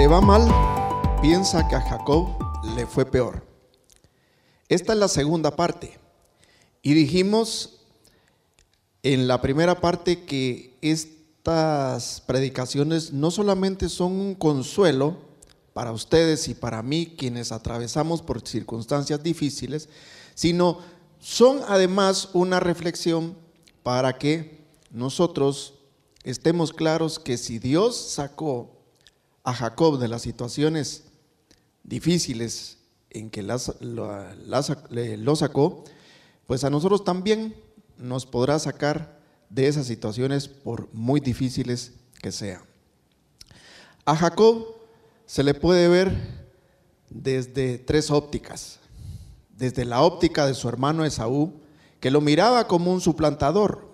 te va mal, piensa que a Jacob le fue peor. Esta es la segunda parte. Y dijimos en la primera parte que estas predicaciones no solamente son un consuelo para ustedes y para mí, quienes atravesamos por circunstancias difíciles, sino son además una reflexión para que nosotros estemos claros que si Dios sacó a Jacob de las situaciones difíciles en que las, lo sacó, pues a nosotros también nos podrá sacar de esas situaciones por muy difíciles que sean. A Jacob se le puede ver desde tres ópticas. Desde la óptica de su hermano Esaú, que lo miraba como un suplantador.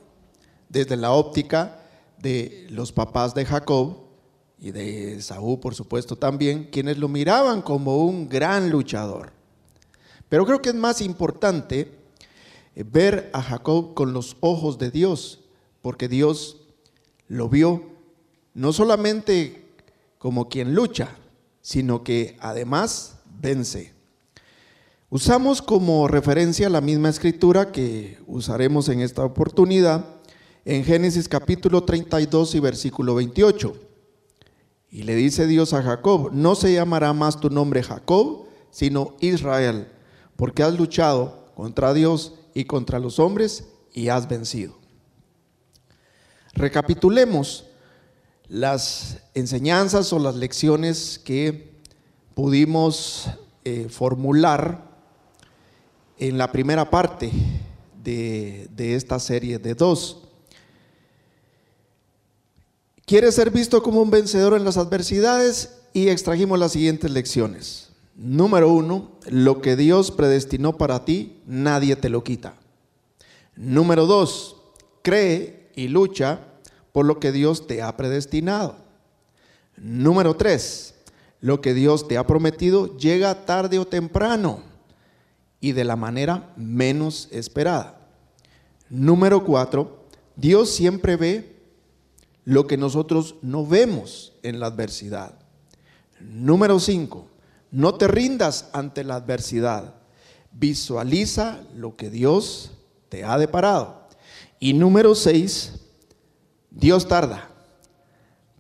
Desde la óptica de los papás de Jacob y de Esaú, por supuesto, también, quienes lo miraban como un gran luchador. Pero creo que es más importante eh, ver a Jacob con los ojos de Dios, porque Dios lo vio no solamente como quien lucha, sino que además vence. Usamos como referencia la misma escritura que usaremos en esta oportunidad en Génesis capítulo 32 y versículo 28. Y le dice Dios a Jacob, no se llamará más tu nombre Jacob, sino Israel, porque has luchado contra Dios y contra los hombres y has vencido. Recapitulemos las enseñanzas o las lecciones que pudimos eh, formular en la primera parte de, de esta serie de dos. ¿Quieres ser visto como un vencedor en las adversidades? Y extrajimos las siguientes lecciones. Número uno, lo que Dios predestinó para ti, nadie te lo quita. Número dos, cree y lucha por lo que Dios te ha predestinado. Número tres, lo que Dios te ha prometido llega tarde o temprano y de la manera menos esperada. Número cuatro, Dios siempre ve lo que nosotros no vemos en la adversidad. Número cinco, no te rindas ante la adversidad. Visualiza lo que Dios te ha deparado. Y número seis, Dios tarda,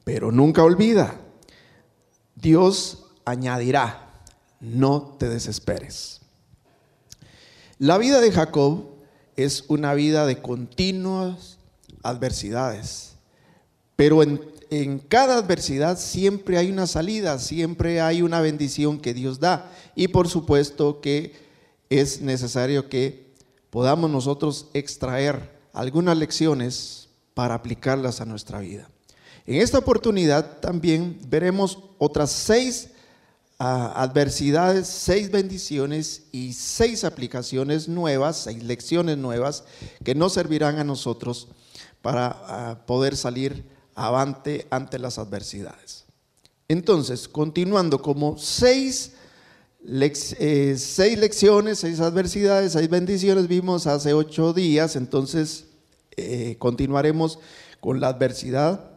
pero nunca olvida. Dios añadirá, no te desesperes. La vida de Jacob es una vida de continuas adversidades, pero en en cada adversidad siempre hay una salida, siempre hay una bendición que Dios da. Y por supuesto que es necesario que podamos nosotros extraer algunas lecciones para aplicarlas a nuestra vida. En esta oportunidad también veremos otras seis ah, adversidades, seis bendiciones y seis aplicaciones nuevas, seis lecciones nuevas que nos servirán a nosotros para ah, poder salir avante ante las adversidades. Entonces, continuando como seis, eh, seis lecciones, seis adversidades, seis bendiciones vimos hace ocho días, entonces eh, continuaremos con la adversidad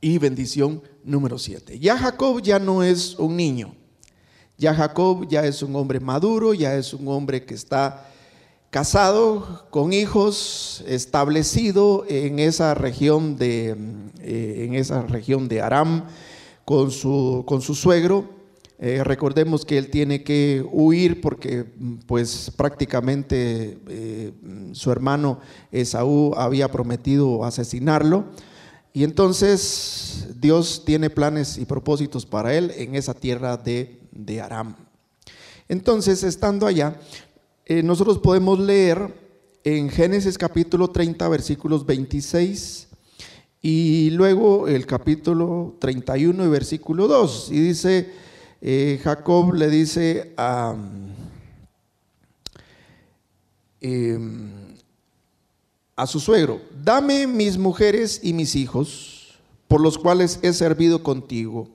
y bendición número siete. Ya Jacob ya no es un niño, ya Jacob ya es un hombre maduro, ya es un hombre que está casado, con hijos, establecido en esa región de, eh, en esa región de Aram con su, con su suegro. Eh, recordemos que él tiene que huir porque pues prácticamente eh, su hermano Esaú había prometido asesinarlo. Y entonces Dios tiene planes y propósitos para él en esa tierra de, de Aram. Entonces, estando allá, eh, nosotros podemos leer en Génesis capítulo 30, versículos 26 y luego el capítulo 31 y versículo 2. Y dice, eh, Jacob le dice a, em, a su suegro, dame mis mujeres y mis hijos, por los cuales he servido contigo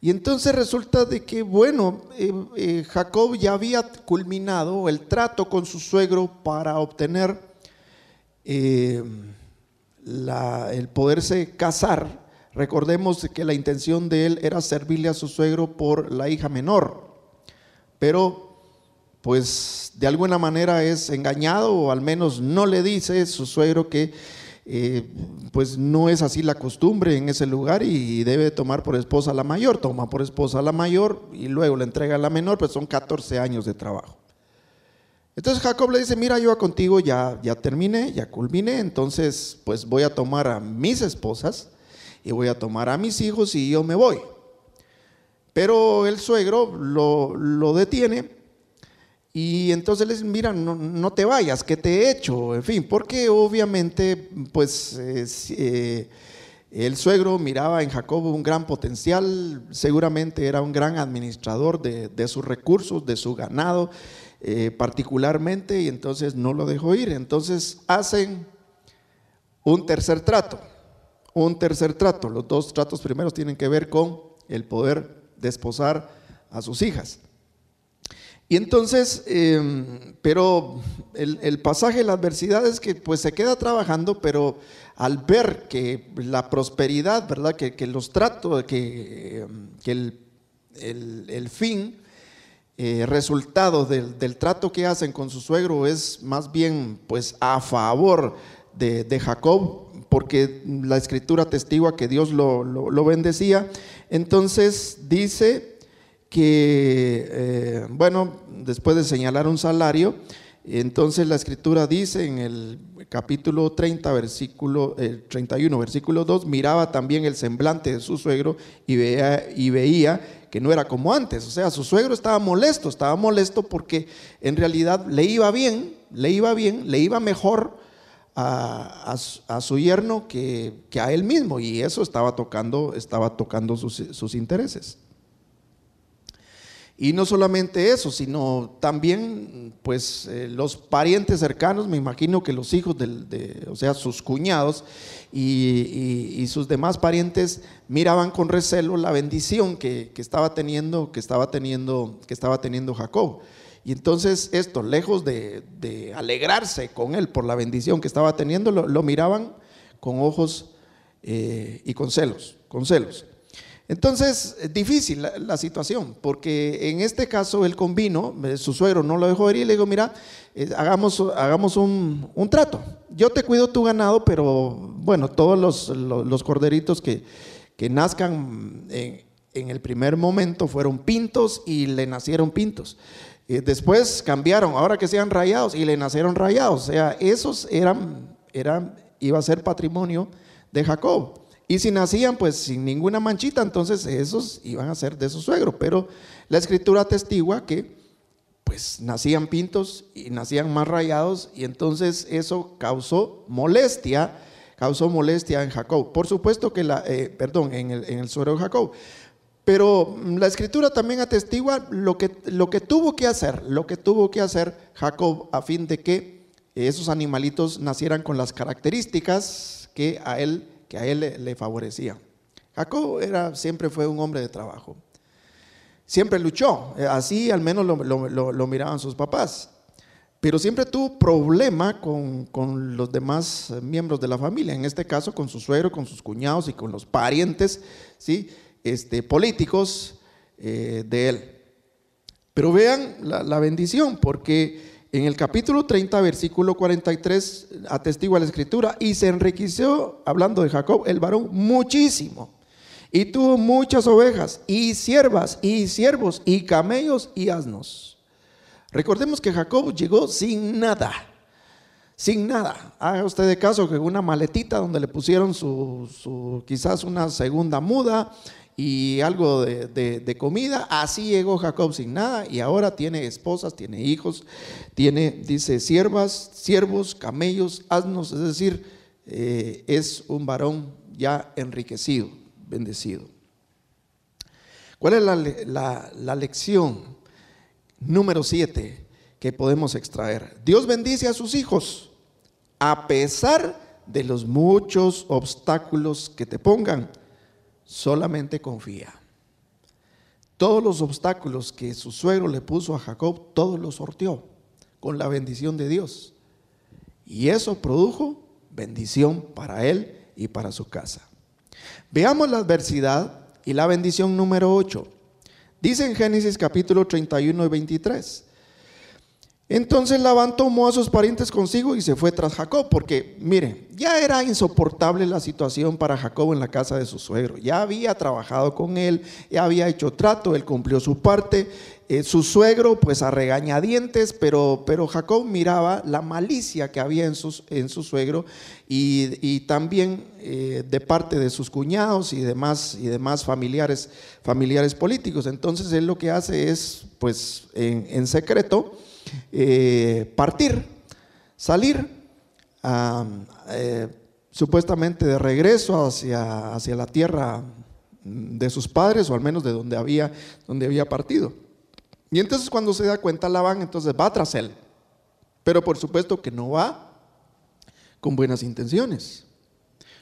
y entonces resulta de que, bueno, eh, eh, Jacob ya había culminado el trato con su suegro para obtener eh, el poderse casar. Recordemos que la intención de él era servirle a su suegro por la hija menor, pero pues de alguna manera es engañado o al menos no le dice su suegro que eh, pues no es así la costumbre en ese lugar y debe tomar por esposa a la mayor, toma por esposa a la mayor y luego le entrega a la menor, pues son 14 años de trabajo. Entonces Jacob le dice, mira, yo contigo ya, ya terminé, ya culminé, entonces pues voy a tomar a mis esposas y voy a tomar a mis hijos y yo me voy. Pero el suegro lo, detiene y entonces le dice, mira, no, te vayas, que te he hecho, en fin, porque obviamente pues eh, el suegro miraba en Jacob un gran potencial, seguramente era un gran administrador de, sus recursos, de su ganado eh, particularmente, y entonces no lo dejó ir. Entonces hacen un tercer trato un tercer trato. Los dos tratos primeros tienen que ver con el poder desposar a sus hijas. Y entonces, em, pero el, pasaje de la adversidad es que pues se queda trabajando, pero al ver que la prosperidad, ¿verdad? Que, los tratos, que, em, que el, fin, eh, resultado del, del, trato que hacen con su suegro es más bien pues a favor de, Jacob, porque la escritura testigua que Dios lo, bendecía. Entonces dice que, eh, bueno, después de señalar un salario, entonces la escritura dice en el capítulo 30, versículo 31, versículo 2, miraba también el semblante de su suegro y veía, y veía que no era como antes. O sea, su suegro estaba molesto, estaba molesto porque en realidad le iba bien, le iba bien, le iba mejor a, su yerno que, a él mismo y eso estaba tocando, estaba tocando sus, intereses. Y no solamente eso, sino también pues eh, los parientes cercanos, me imagino que los hijos de, o sea, sus cuñados y, sus demás parientes miraban con recelo la bendición que, que, estaba teniendo, que estaba teniendo, que estaba teniendo Jacob. Y entonces esto, lejos de, alegrarse con él por la bendición que estaba teniendo, lo, miraban con ojos eh, y con celos, con celos. Entonces, es difícil la, situación, porque en este caso él convino, eh, su suegro no lo dejó ir y le dijo, mira, eh, hagamos, un, trato. Yo te cuido tu ganado, pero bueno, todos los, corderitos que, nazcan en, el primer momento fueron pintos y le nacieron pintos. Y después cambiaron, ahora que sean rayados, y le nacieron rayados. O sea, esos eran, eran, iba a ser patrimonio de Jacob. Y si nacían, pues sin ninguna manchita, entonces esos iban a ser de su suegro. Pero la escritura atestigua que, pues, nacían pintos y nacían más rayados, y entonces eso causó molestia, causó molestia en Jacob. Por supuesto que la, eh, perdón, en el, en el suegro de Jacob. Pero la escritura también atestigua lo que, lo que tuvo que hacer, lo que tuvo que hacer Jacob a fin de que esos animalitos nacieran con las características que a él, que a él le, favorecían. Jacob era, siempre fue un hombre de trabajo. Siempre luchó, así al menos lo, miraban sus papás. Pero siempre tuvo problema con, con, los demás miembros de la familia, en este caso con su suegro, con sus cuñados y con los parientes, ¿sí? este, políticos eh, de él. Pero vean la, bendición, porque en el capítulo 30, versículo 43, atestigua la escritura, y se enriqueció, hablando de Jacob, el varón, muchísimo. Y tuvo muchas ovejas, y siervas, y siervos, y camellos, y asnos. Recordemos que Jacob llegó sin nada, sin nada. Haga usted de caso que una maletita donde le pusieron su quizás una segunda muda y algo de, comida. Así llegó Jacob sin nada y ahora tiene esposas, tiene hijos, tiene, dice, siervas, siervos, camellos, asnos, es decir, eh, es un varón ya enriquecido, bendecido. ¿Cuál es la, la lección número siete que podemos extraer? Dios bendice a sus hijos a pesar de los muchos obstáculos que te pongan solamente confía. Todos los obstáculos que su suegro le puso a Jacob, todos los sorteó con la bendición de Dios. Y eso produjo bendición para él y para su casa. Veamos la adversidad y la bendición número 8. Dice en Génesis capítulo 31 y 23. Entonces Labán tomó a sus parientes consigo y se fue tras Jacob, porque mire, ya era insoportable la situación para Jacob en la casa de su suegro. Ya había trabajado con él, ya había hecho trato, él cumplió su parte. Eh, su suegro, pues a regañadientes, pero, pero Jacob miraba la malicia que había en, sus, en su suegro y, también eh, de parte de sus cuñados y demás, y demás familiares, familiares políticos. Entonces él lo que hace es, pues en secreto, eh, partir, salir eh, supuestamente de regreso hacia, hacia la tierra de sus padres o al menos de donde había, donde había partido. Y entonces cuando se da cuenta Labán, entonces va tras él. Pero por supuesto que no va con buenas intenciones.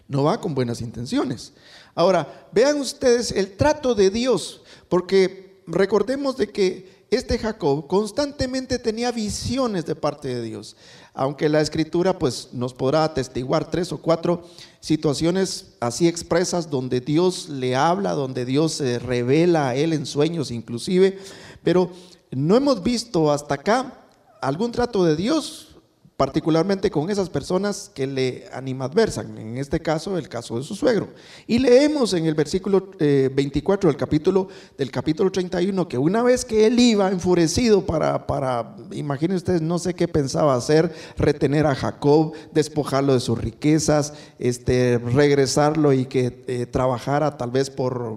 No va con buenas intenciones. Ahora, vean ustedes el trato de Dios, porque recordemos de que este Jacob constantemente tenía visiones de parte de Dios, aunque la escritura pues nos podrá atestiguar tres o cuatro situaciones así expresas donde Dios le habla, donde Dios se revela a él en sueños inclusive, pero no hemos visto hasta acá algún trato de Dios particularmente con esas personas que le animadversan, en este caso el caso de su suegro. Y leemos en el versículo 24 eh, del capítulo, del capítulo 31 que una vez que él iba enfurecido para, para, imaginen ustedes, no sé qué pensaba hacer, retener a Jacob, despojarlo de sus riquezas, este, regresarlo y que eh, trabajara tal vez por,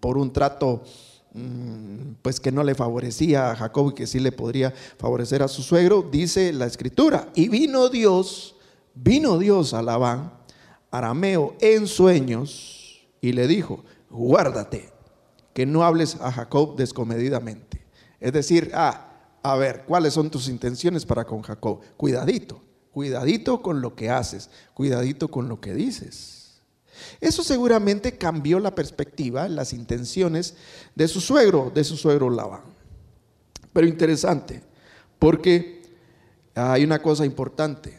por un trato Mm, pues que no le favorecía a Jacob y que sí le podría favorecer a su suegro, dice la escritura. Y vino Dios, vino Dios a Labán, arameo, en sueños, y le dijo, guárdate, que no hables a Jacob descomedidamente. Es decir, ah, a ver, ¿cuáles son tus intenciones para con Jacob? Cuidadito, cuidadito con lo que haces, cuidadito con lo que dices. Eso seguramente cambió la perspectiva, las intenciones de su suegro, de su suegro Labán. Pero interesante, porque hay una cosa importante.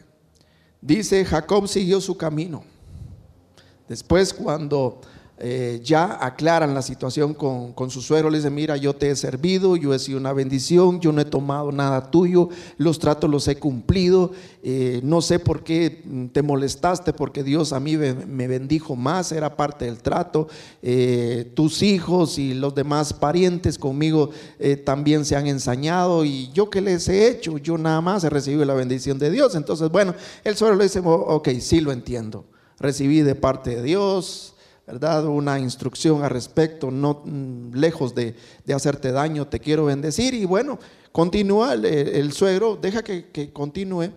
Dice, Jacob siguió su camino. Después cuando eh, ya aclaran la situación con, su suegro, le dice, mira, yo te he servido, yo he sido una bendición, yo no he tomado nada tuyo, los tratos los he cumplido, eh, no sé por qué te molestaste, porque Dios a mí me, bendijo más, era parte del trato, eh, tus hijos y los demás parientes conmigo también se han ensañado y yo que les he hecho, yo nada más he recibido la bendición de Dios. Entonces, bueno, el suegro le dice, ok, sí lo entiendo, recibí de parte de Dios ¿verdad? Una instrucción al respecto, no mm, lejos de, hacerte daño, te quiero bendecir. Y bueno, continúa el, suegro, deja que, continúe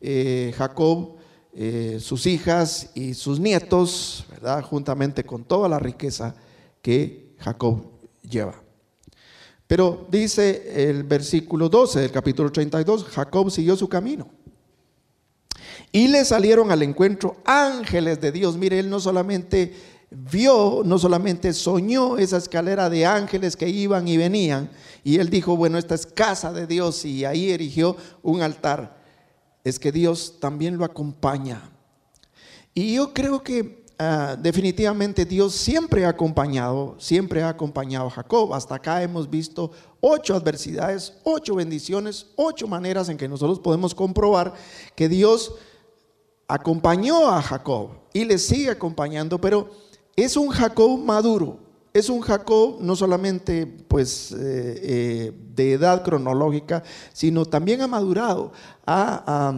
eh, Jacob, eh, sus hijas y sus nietos, ¿verdad? Juntamente con toda la riqueza que Jacob lleva. Pero dice el versículo 12 del capítulo 32, Jacob siguió su camino. Y le salieron al encuentro ángeles de Dios. Mire, él no solamente vio, no solamente soñó esa escalera de ángeles que iban y venían, y él dijo, bueno, esta es casa de Dios, y ahí erigió un altar. Es que Dios también lo acompaña. Y yo creo que ah, definitivamente Dios siempre ha acompañado, siempre ha acompañado a Jacob. Hasta acá hemos visto ocho adversidades, ocho bendiciones, ocho maneras en que nosotros podemos comprobar que Dios acompañó a Jacob y le sigue acompañando, pero es un Jacob maduro, es un Jacob no solamente pues, eh, eh, de edad cronológica, sino también ha madurado, ha,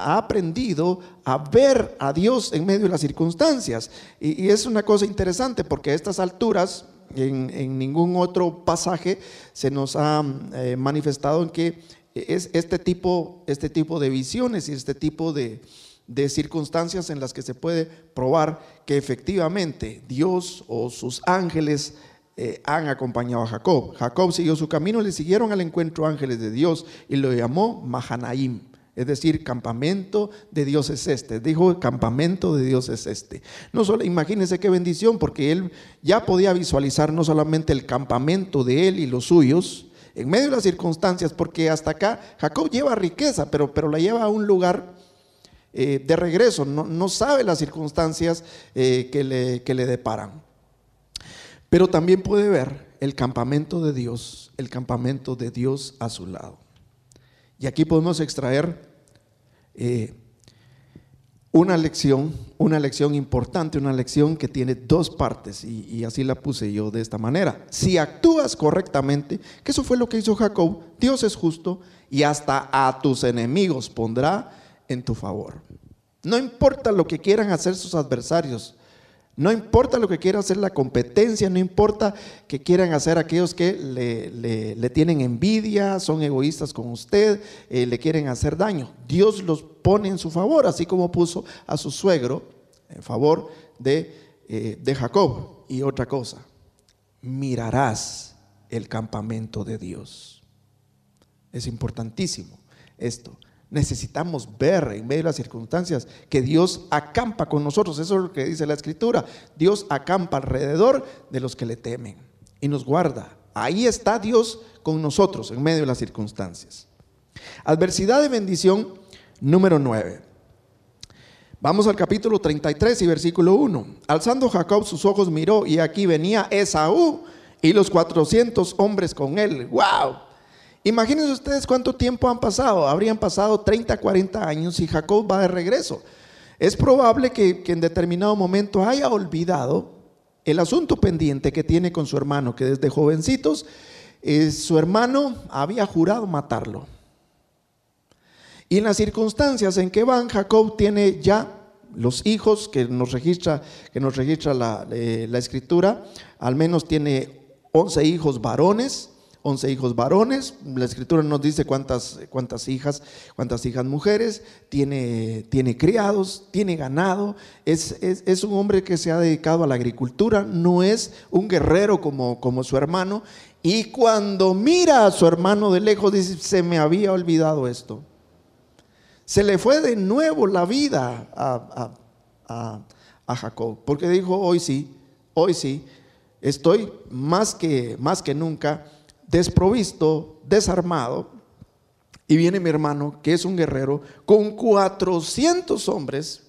aprendido a ver a Dios en medio de las circunstancias. Y, es una cosa interesante porque a estas alturas, en, ningún otro pasaje se nos ha eh, manifestado en que es este tipo, este tipo de visiones y este tipo de, de circunstancias en las que se puede probar que efectivamente Dios o sus ángeles eh, han acompañado a Jacob. Jacob siguió su camino, le siguieron al encuentro ángeles de Dios y lo llamó Mahanaim. Es decir, campamento de Dios es este. Dijo, campamento de Dios es este. No solo, imagínense qué bendición, porque él ya podía visualizar no solamente el campamento de él y los suyos, en medio de las circunstancias, porque hasta acá Jacob lleva riqueza, pero, pero la lleva a un lugar eh, de regreso, no, sabe las circunstancias eh, que, le, que le deparan. Pero también puede ver el campamento de Dios, el campamento de Dios a su lado. Y aquí podemos extraer eh, una lección, una lección importante, una lección que tiene dos partes, y, así la puse yo de esta manera. Si actúas correctamente, que eso fue lo que hizo Jacob, Dios es justo y hasta a tus enemigos pondrá en tu favor. No importa lo que quieran hacer sus adversarios, no importa lo que quiera hacer la competencia, no importa que quieran hacer aquellos que le, tienen envidia, son egoístas con usted, eh, le quieren hacer daño. Dios los pone en su favor, así como puso a su suegro en favor de, eh, de Jacob. Y otra cosa, mirarás el campamento de Dios. Es importantísimo esto necesitamos ver en medio de las circunstancias que Dios acampa con nosotros. Eso es lo que dice la escritura. Dios acampa alrededor de los que le temen y nos guarda. Ahí está Dios con nosotros en medio de las circunstancias. Adversidad de bendición número 9. Vamos al capítulo 33 y versículo 1. Alzando Jacob sus ojos miró y aquí venía Esaú y los 400 hombres con él. ¡Wow! Imagínense ustedes cuánto tiempo han pasado. Habrían pasado 30, 40 años y Jacob va de regreso. Es probable que, en determinado momento haya olvidado el asunto pendiente que tiene con su hermano, que desde jovencitos eh, su hermano había jurado matarlo. Y en las circunstancias en que van, Jacob tiene ya los hijos que nos registra, que nos registra la, eh, la escritura, al menos tiene 11 hijos varones 11 hijos varones, la escritura nos dice cuántas, cuántas hijas, cuántas hijas mujeres, tiene, tiene criados, tiene ganado, es, es, un hombre que se ha dedicado a la agricultura, no es un guerrero como, como su hermano, y cuando mira a su hermano de lejos dice, se me había olvidado esto. Se le fue de nuevo la vida a, a, a Jacob, porque dijo, hoy sí, hoy sí, estoy más que, más que nunca desprovisto, desarmado, y viene mi hermano, que es un guerrero, con 400 hombres,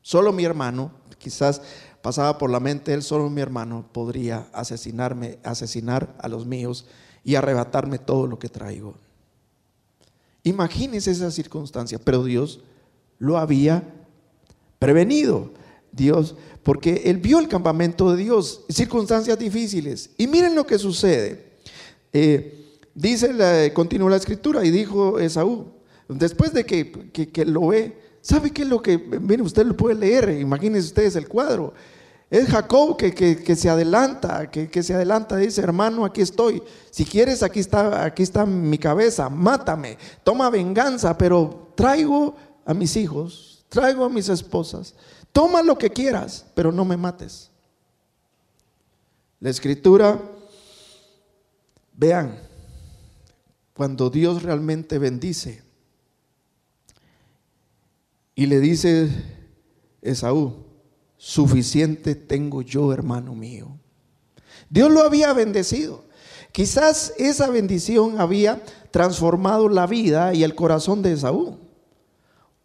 solo mi hermano, quizás pasaba por la mente, él solo mi hermano podría asesinarme, asesinar a los míos y arrebatarme todo lo que traigo. Imagínense esa circunstancia, pero Dios lo había prevenido. Dios, porque él vio el campamento de Dios, circunstancias difíciles. Y miren lo que sucede. Eh, dice, la, continúa la escritura y dijo Esaú, después de que, lo ve, ¿sabe qué es lo que, mire, usted lo puede leer, imagínense ustedes el cuadro. Es Jacob que, se adelanta, que, se adelanta, dice, hermano, aquí estoy. Si quieres, aquí está, aquí está mi cabeza, mátame, toma venganza, pero traigo a mis hijos, traigo a mis esposas. Toma lo que quieras, pero no me mates. La escritura Vean, cuando Dios realmente bendice y le dice Esaú, suficiente tengo yo, hermano mío. Dios lo había bendecido. Quizás esa bendición había transformado la vida y el corazón de Esaú.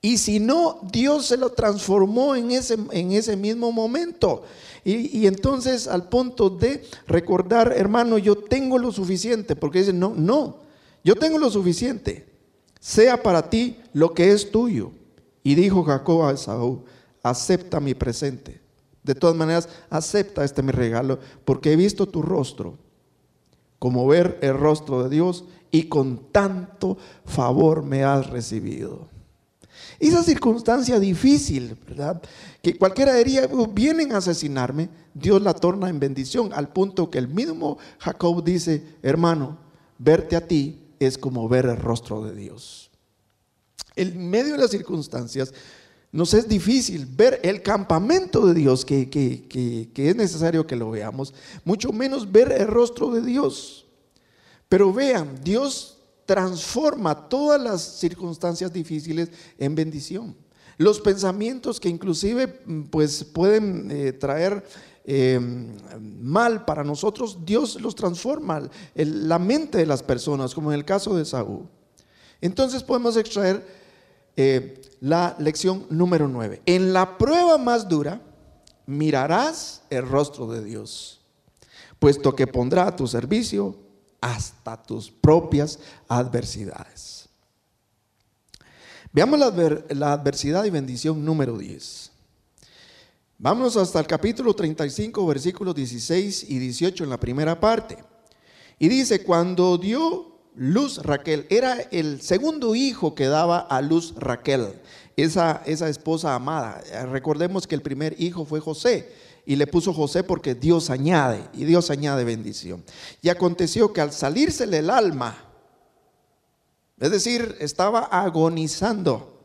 Y si no, Dios se lo transformó en ese, en ese mismo momento. Y, entonces al punto de recordar, hermano, yo tengo lo suficiente, porque dice, no, no, yo tengo lo suficiente, sea para ti lo que es tuyo. Y dijo Jacob a Esaú, acepta mi presente. De todas maneras, acepta este mi regalo, porque he visto tu rostro, como ver el rostro de Dios, y con tanto favor me has recibido. Esa circunstancia difícil, ¿verdad? Que cualquiera diría, oh, vienen a asesinarme, Dios la torna en bendición, al punto que el mismo Jacob dice, hermano, verte a ti es como ver el rostro de Dios. En medio de las circunstancias, nos es difícil ver el campamento de Dios, que, que, es necesario que lo veamos, mucho menos ver el rostro de Dios. Pero vean, Dios transforma todas las circunstancias difíciles en bendición. Los pensamientos que inclusive mm, pues, pueden eh, traer em, mal para nosotros, Dios los transforma, la mente de las personas, como en el caso de Saúl. Entonces podemos extraer eh, la lección número 9. En la prueba más dura mirarás el rostro de Dios, puesto que pondrá a tu servicio hasta tus propias adversidades. Veamos la, adversidad y bendición número 10. Vámonos hasta el capítulo 35, versículos 16 y 18 en la primera parte. Y dice, cuando dio luz Raquel, era el segundo hijo que daba a luz Raquel, esa, esa esposa amada. Recordemos que el primer hijo fue José y le puso José porque Dios añade y Dios añade bendición. Y aconteció que al salírsele el alma, es decir, estaba agonizando,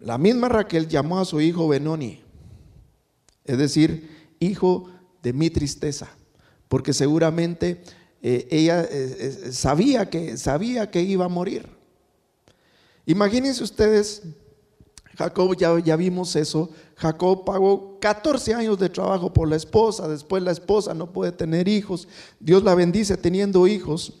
la misma Raquel llamó a su hijo Benoni es decir, hijo de mi tristeza, porque seguramente eh, ella eh, eh, sabía, que, sabía que iba a morir. Imagínense ustedes, Jacob, ya, ya vimos eso, Jacob pagó 14 años de trabajo por la esposa, después la esposa no puede tener hijos, Dios la bendice teniendo hijos.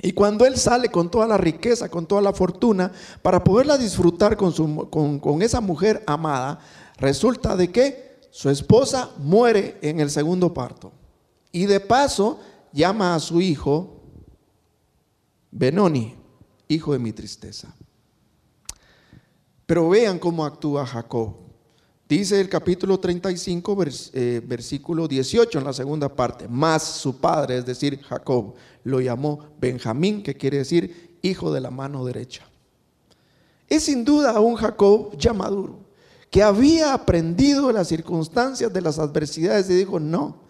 Y cuando él sale con toda la riqueza, con toda la fortuna, para poderla disfrutar con, su, con, con esa mujer amada, resulta de que su esposa muere en el segundo parto. Y de paso llama a su hijo Benoni, hijo de mi tristeza. Pero vean cómo actúa Jacob. Dice el capítulo 35, eh, versículo 18 en la segunda parte. Más su padre, es decir, Jacob, lo llamó Benjamín, que quiere decir hijo de la mano derecha. Es sin duda un Jacob ya maduro que había aprendido las circunstancias de las adversidades y dijo, no,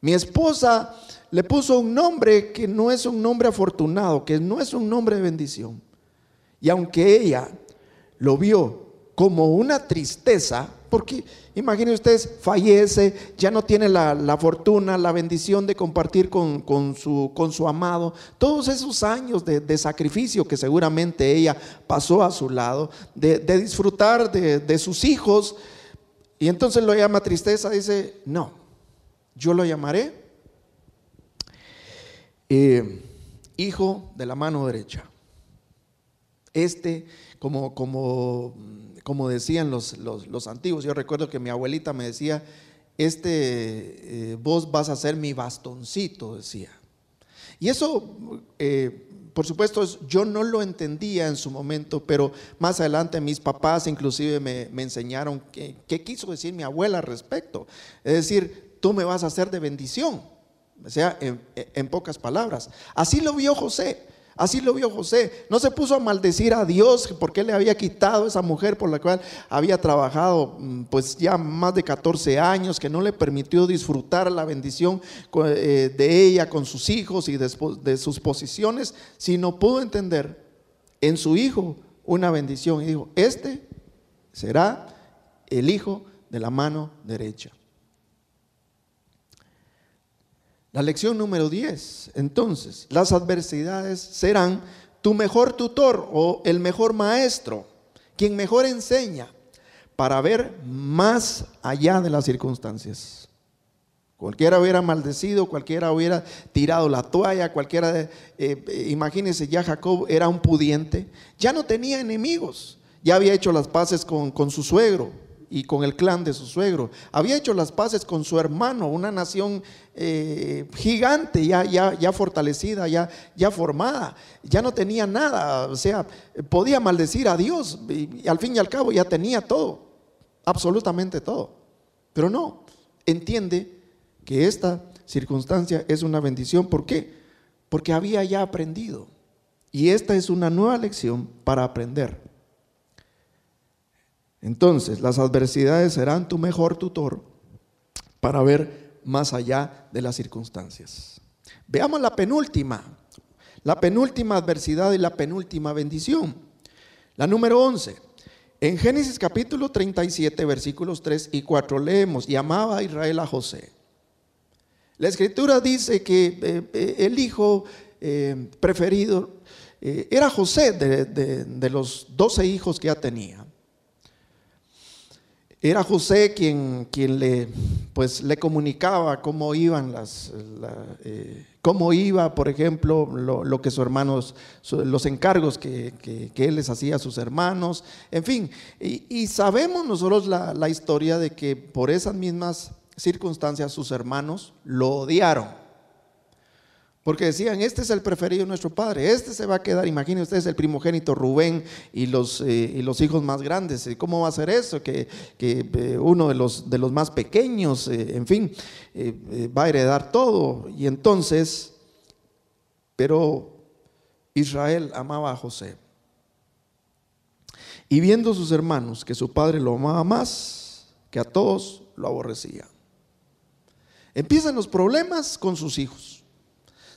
mi esposa le puso un nombre que no es un nombre afortunado, que no es un nombre de bendición. Y aunque ella lo vio como una tristeza, porque imaginen ustedes, fallece, ya no tiene la, fortuna, la bendición de compartir con, su, con, su, amado. Todos esos años de, sacrificio que seguramente ella pasó a su lado, de, disfrutar de, sus hijos. Y entonces lo llama tristeza, dice, no, yo lo llamaré eh, hijo de la mano derecha. Este, como, como como decían los, los, antiguos. Yo recuerdo que mi abuelita me decía, este, eh, vos vas a ser mi bastoncito, decía. Y eso, eh, por supuesto, yo no lo entendía en su momento, pero más adelante mis papás inclusive me, enseñaron qué, quiso decir mi abuela al respecto. Es decir, tú me vas a hacer de bendición, o sea, en pocas palabras. Así lo vio José. Así lo vio José. No se puso a maldecir a Dios porque le había quitado esa mujer por la cual había trabajado mm, pues ya más de 14 años, que no le permitió disfrutar la bendición eh, de ella con sus hijos y de sus posiciones, sino pudo entender en su hijo una bendición y dijo, este será el hijo de la mano derecha. La lección número 10. Entonces, las adversidades serán tu mejor tutor o el mejor maestro, quien mejor enseña para ver más allá de las circunstancias. Cualquiera hubiera maldecido, cualquiera hubiera tirado la toalla, cualquiera, eh, imagínense, ya Jacob era un pudiente, ya no tenía enemigos, ya había hecho las paces con, con su suegro, y con el clan de su suegro. Había hecho las paces con su hermano, una nación eh, gigante, ya, ya, ya fortalecida, ya, ya formada. Ya no tenía nada, o sea, podía maldecir a Dios y, al fin y al cabo ya tenía todo, absolutamente todo. Pero no, entiende que esta circunstancia es una bendición. ¿Por qué? Porque había ya aprendido. Y esta es una nueva lección para aprender. Entonces, las adversidades serán tu mejor tutor para ver más allá de las circunstancias. Veamos la penúltima, la penúltima adversidad y la penúltima bendición. La número 11. En Génesis capítulo 37, versículos 3 y 4 leemos, llamaba a Israel a José. La escritura dice que eh, eh, el hijo eh, preferido era José de, de los doce hijos que ya tenía. Era José quien, quien le, pues, le comunicaba cómo iban las, eh, cómo iba, por ejemplo, lo, que sus hermanos, los encargos que, él les hacía a sus hermanos, en fin. Y, sabemos nosotros la, la historia de que por esas mismas circunstancias sus hermanos lo odiaron. Porque decían, este es el preferido de nuestro padre, este se va a quedar, imaginen ustedes el primogénito Rubén y los, eh, y los hijos más grandes, ¿cómo va a ser eso? Que, eh, uno de los, de los más pequeños, eh, en fin, va a heredar todo. Y entonces, pero Israel amaba a José. Y viendo sus hermanos que su padre lo amaba más que a todos, lo aborrecía. Empiezan los problemas con sus hijos.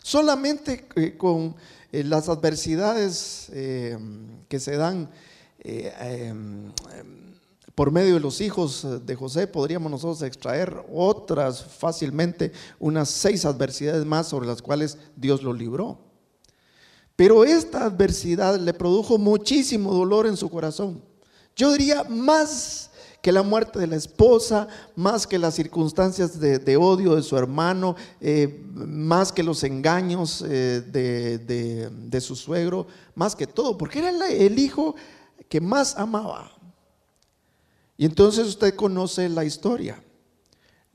Solamente eh, con eh, las adversidades eh, que se dan em, por medio de los hijos de José, podríamos nosotros extraer otras fácilmente, unas seis adversidades más sobre las cuales Dios lo libró. Pero esta adversidad le produjo muchísimo dolor en su corazón. Yo diría más que la muerte de la esposa, más que las circunstancias de, odio de su hermano, eh, más que los engaños eh, de, su suegro, más que todo, porque era el hijo que más amaba. Y entonces usted conoce la historia.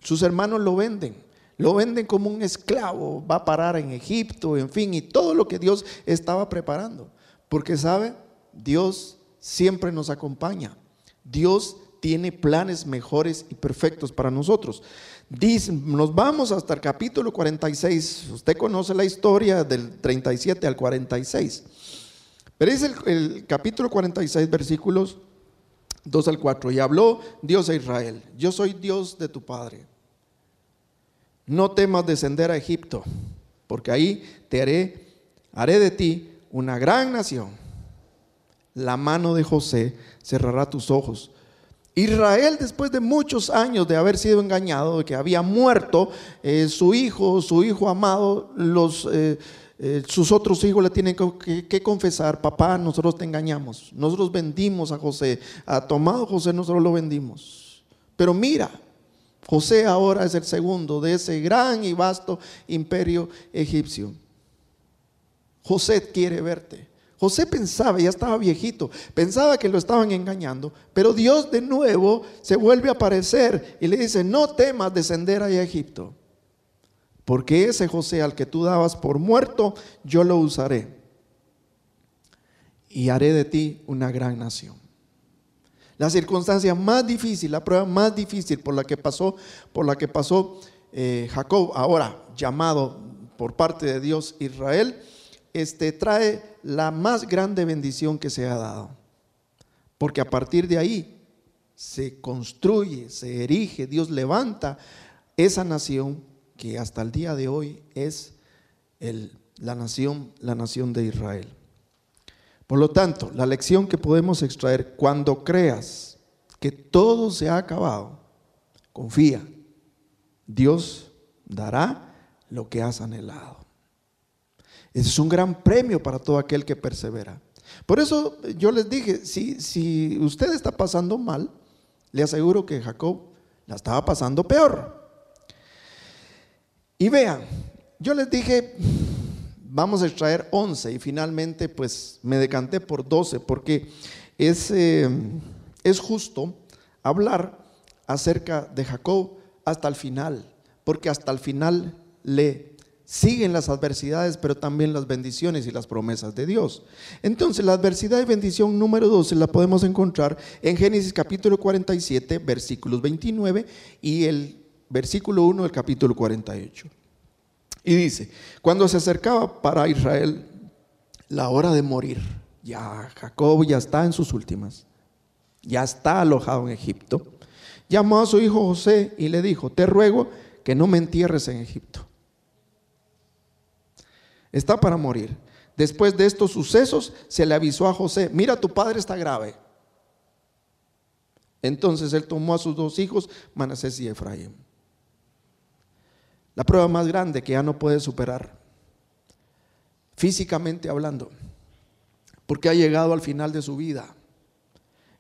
Sus hermanos lo venden, lo venden como un esclavo, va a parar en Egipto, en fin, y todo lo que Dios estaba preparando. Porque sabe, Dios siempre nos acompaña. Dios tiene planes mejores y perfectos para nosotros. Dice, nos vamos hasta el capítulo 46. Usted conoce la historia del 37 al 46. Pero es el, capítulo 46, versículos 2 al 4. Y habló Dios a Israel, yo soy Dios de tu Padre. No temas descender a Egipto, porque ahí te haré, haré de ti una gran nación. La mano de José cerrará tus ojos Israel, después de muchos años de haber sido engañado, de que había muerto eh, su hijo, su hijo amado, los, eh, eh, sus otros hijos le tienen que, confesar, papá, nosotros te engañamos, nosotros vendimos a José, a tomado José nosotros lo vendimos. Pero mira, José ahora es el segundo de ese gran y vasto imperio egipcio. José quiere verte. José pensaba, ya estaba viejito, pensaba que lo estaban engañando, pero Dios de nuevo se vuelve a aparecer y le dice, no temas descender a Egipto, porque ese José al que tú dabas por muerto, yo lo usaré y haré de ti una gran nación. La circunstancia más difícil, la prueba más difícil por la que pasó, por la que pasó eh, Jacob, ahora llamado por parte de Dios Israel, este, trae la más grande bendición que se ha dado. Porque a partir de ahí se construye, se erige, Dios levanta esa nación que hasta el día de hoy es la, nación, la nación de Israel. Por lo tanto, la lección que podemos extraer, cuando creas que todo se ha acabado, confía, Dios dará lo que has anhelado. Ese es un gran premio para todo aquel que persevera. Por eso yo les dije, si, si usted está pasando mal, le aseguro que Jacob la estaba pasando peor. Y vean, yo les dije, vamos a extraer 11 y finalmente pues me decanté por 12 porque es, eh, es justo hablar acerca de Jacob hasta el final, porque hasta el final le siguen las adversidades, pero también las bendiciones y las promesas de Dios. Entonces, la adversidad y bendición número 12 la podemos encontrar en Génesis capítulo 47, versículos 29 y el versículo 1 del capítulo 48. Y dice, cuando se acercaba para Israel la hora de morir, ya Jacob ya está en sus últimas, ya está alojado en Egipto, llamó a su hijo José y le dijo, te ruego que no me entierres en Egipto está para morir. Después de estos sucesos se le avisó a José, mira tu padre está grave. Entonces él tomó a sus dos hijos, Manasés y Efraín. La prueba más grande que ya no puede superar, físicamente hablando, porque ha llegado al final de su vida.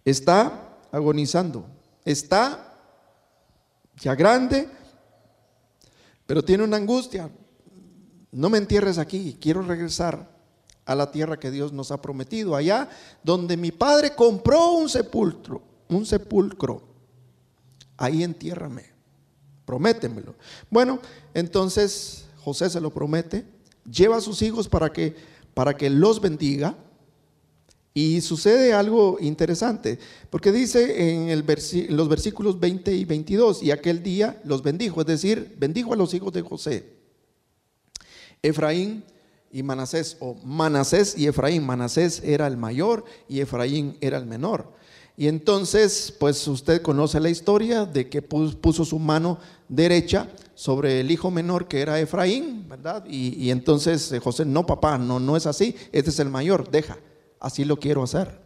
Está agonizando, está ya grande, pero tiene una angustia. No me entierres aquí, quiero regresar a la tierra que Dios nos ha prometido, allá donde mi padre compró un sepulcro, un sepulcro. Ahí entiérrame, prométemelo. Bueno, entonces José se lo promete, lleva a sus hijos para que para que los bendiga. Y sucede algo interesante, porque dice en, los versículos 20 y 22, y aquel día los bendijo, es decir, bendijo a los hijos de José. Efraín y Manasés, o Manasés y Efraín. Manasés era el mayor y Efraín era el menor. Y entonces, pues usted conoce la historia de que puso su mano derecha sobre el hijo menor que era Efraín, ¿verdad? Y, entonces eh, José, no papá, no, no es así, este es el mayor, deja, así lo quiero hacer.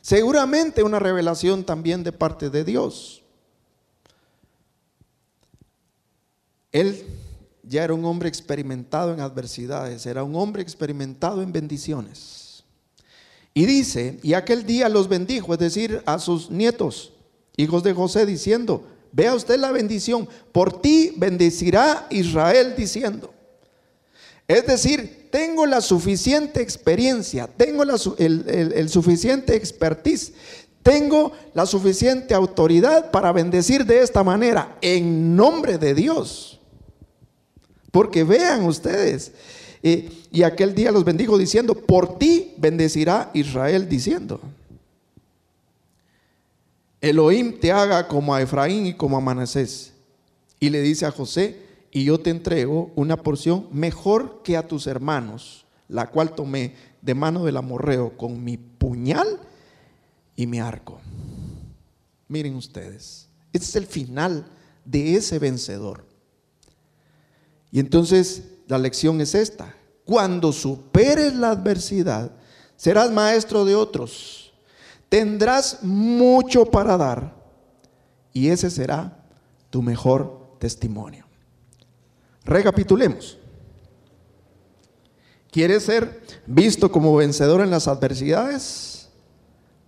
Seguramente una revelación también de parte de Dios. Él ya era un hombre experimentado en adversidades, era un hombre experimentado en bendiciones. Y dice, y aquel día los bendijo, es decir, a sus nietos, hijos de José, diciendo, vea usted la bendición, por ti bendecirá Israel diciendo. Es decir, tengo la suficiente experiencia, tengo el, el suficiente expertise, tengo la suficiente autoridad para bendecir de esta manera, en nombre de Dios. Porque vean ustedes, y, aquel día los bendijo diciendo, por ti bendecirá Israel diciendo. Elohim te haga como a Efraín y como a Manasés. Y le dice a José, y yo te entrego una porción mejor que a tus hermanos, la cual tomé de mano del amorreo con mi puñal y mi arco. Miren ustedes, este es el final de ese vencedor. Y entonces la lección es esta. Cuando superes la adversidad, serás maestro de otros. Tendrás mucho para dar y ese será tu mejor testimonio. Recapitulemos. ¿Quieres ser visto como vencedor en las adversidades?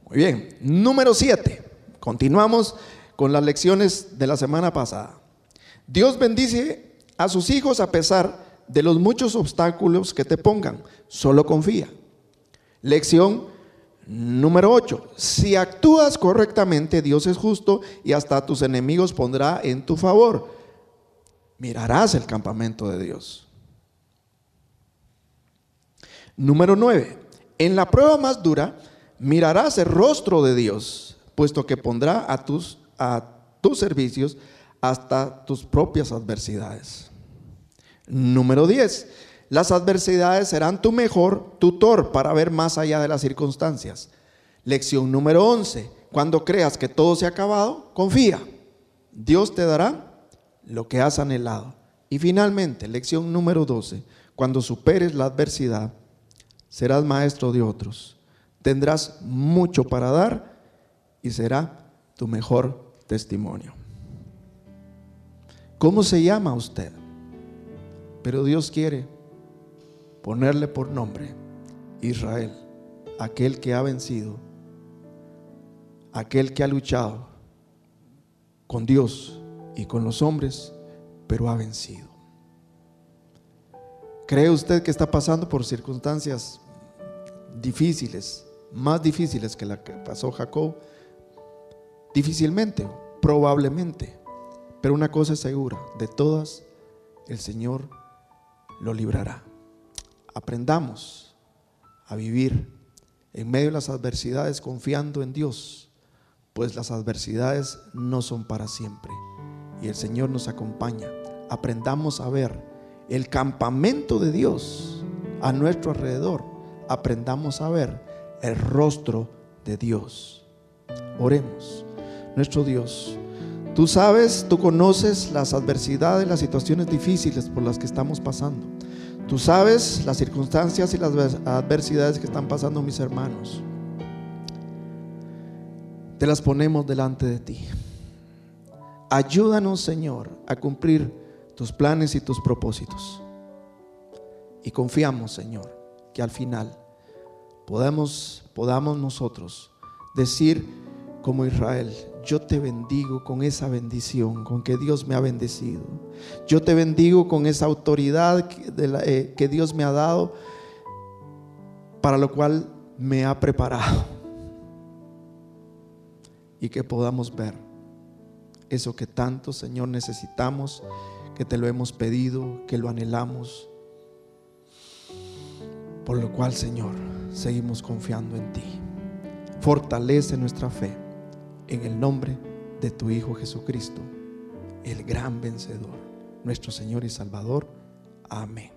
Muy bien. Número 7. Continuamos con las lecciones de la semana pasada. Dios bendice a sus hijos a pesar de los muchos obstáculos que te pongan. Solo confía. Lección número 8. Si actúas correctamente, Dios es justo y hasta tus enemigos pondrá en tu favor. Mirarás el campamento de Dios. Número 9. En la prueba más dura, mirarás el rostro de Dios, puesto que pondrá a tus, a tus servicios hasta tus propias adversidades. Número 10. Las adversidades serán tu mejor tutor para ver más allá de las circunstancias. Lección número 11. Cuando creas que todo se ha acabado, confía. Dios te dará lo que has anhelado. Y finalmente, lección número 12. Cuando superes la adversidad, serás maestro de otros. Tendrás mucho para dar y será tu mejor testimonio. ¿Cómo se llama usted? Pero Dios quiere ponerle por nombre Israel, aquel que ha vencido, aquel que ha luchado con Dios y con los hombres, pero ha vencido. ¿Cree usted que está pasando por circunstancias difíciles, más difíciles que la que pasó Jacob? Difícilmente, probablemente. Pero una cosa es segura, de todas, el Señor lo librará. Aprendamos a vivir en medio de las adversidades confiando en Dios, pues las adversidades no son para siempre y el Señor nos acompaña. Aprendamos a ver el campamento de Dios a nuestro alrededor. Aprendamos a ver el rostro de Dios. Oremos. Nuestro Dios, Tú sabes, tú conoces las adversidades, las situaciones difíciles por las que estamos pasando. Tú sabes las circunstancias y las adversidades que están pasando mis hermanos. Te las ponemos delante de ti. Ayúdanos, Señor, a cumplir tus planes y tus propósitos. Y confiamos, Señor, que al final podamos, podamos nosotros decir como Israel, yo te bendigo con esa bendición, con que Dios me ha bendecido. Yo te bendigo con esa autoridad que, eh, que Dios me ha dado, para lo cual me ha preparado. Y que podamos ver eso que tanto, Señor, necesitamos, que te lo hemos pedido, que lo anhelamos. Por lo cual, Señor, seguimos confiando en ti. Fortalece nuestra fe en el nombre de tu Hijo Jesucristo, el gran vencedor, nuestro Señor y Salvador. Amén.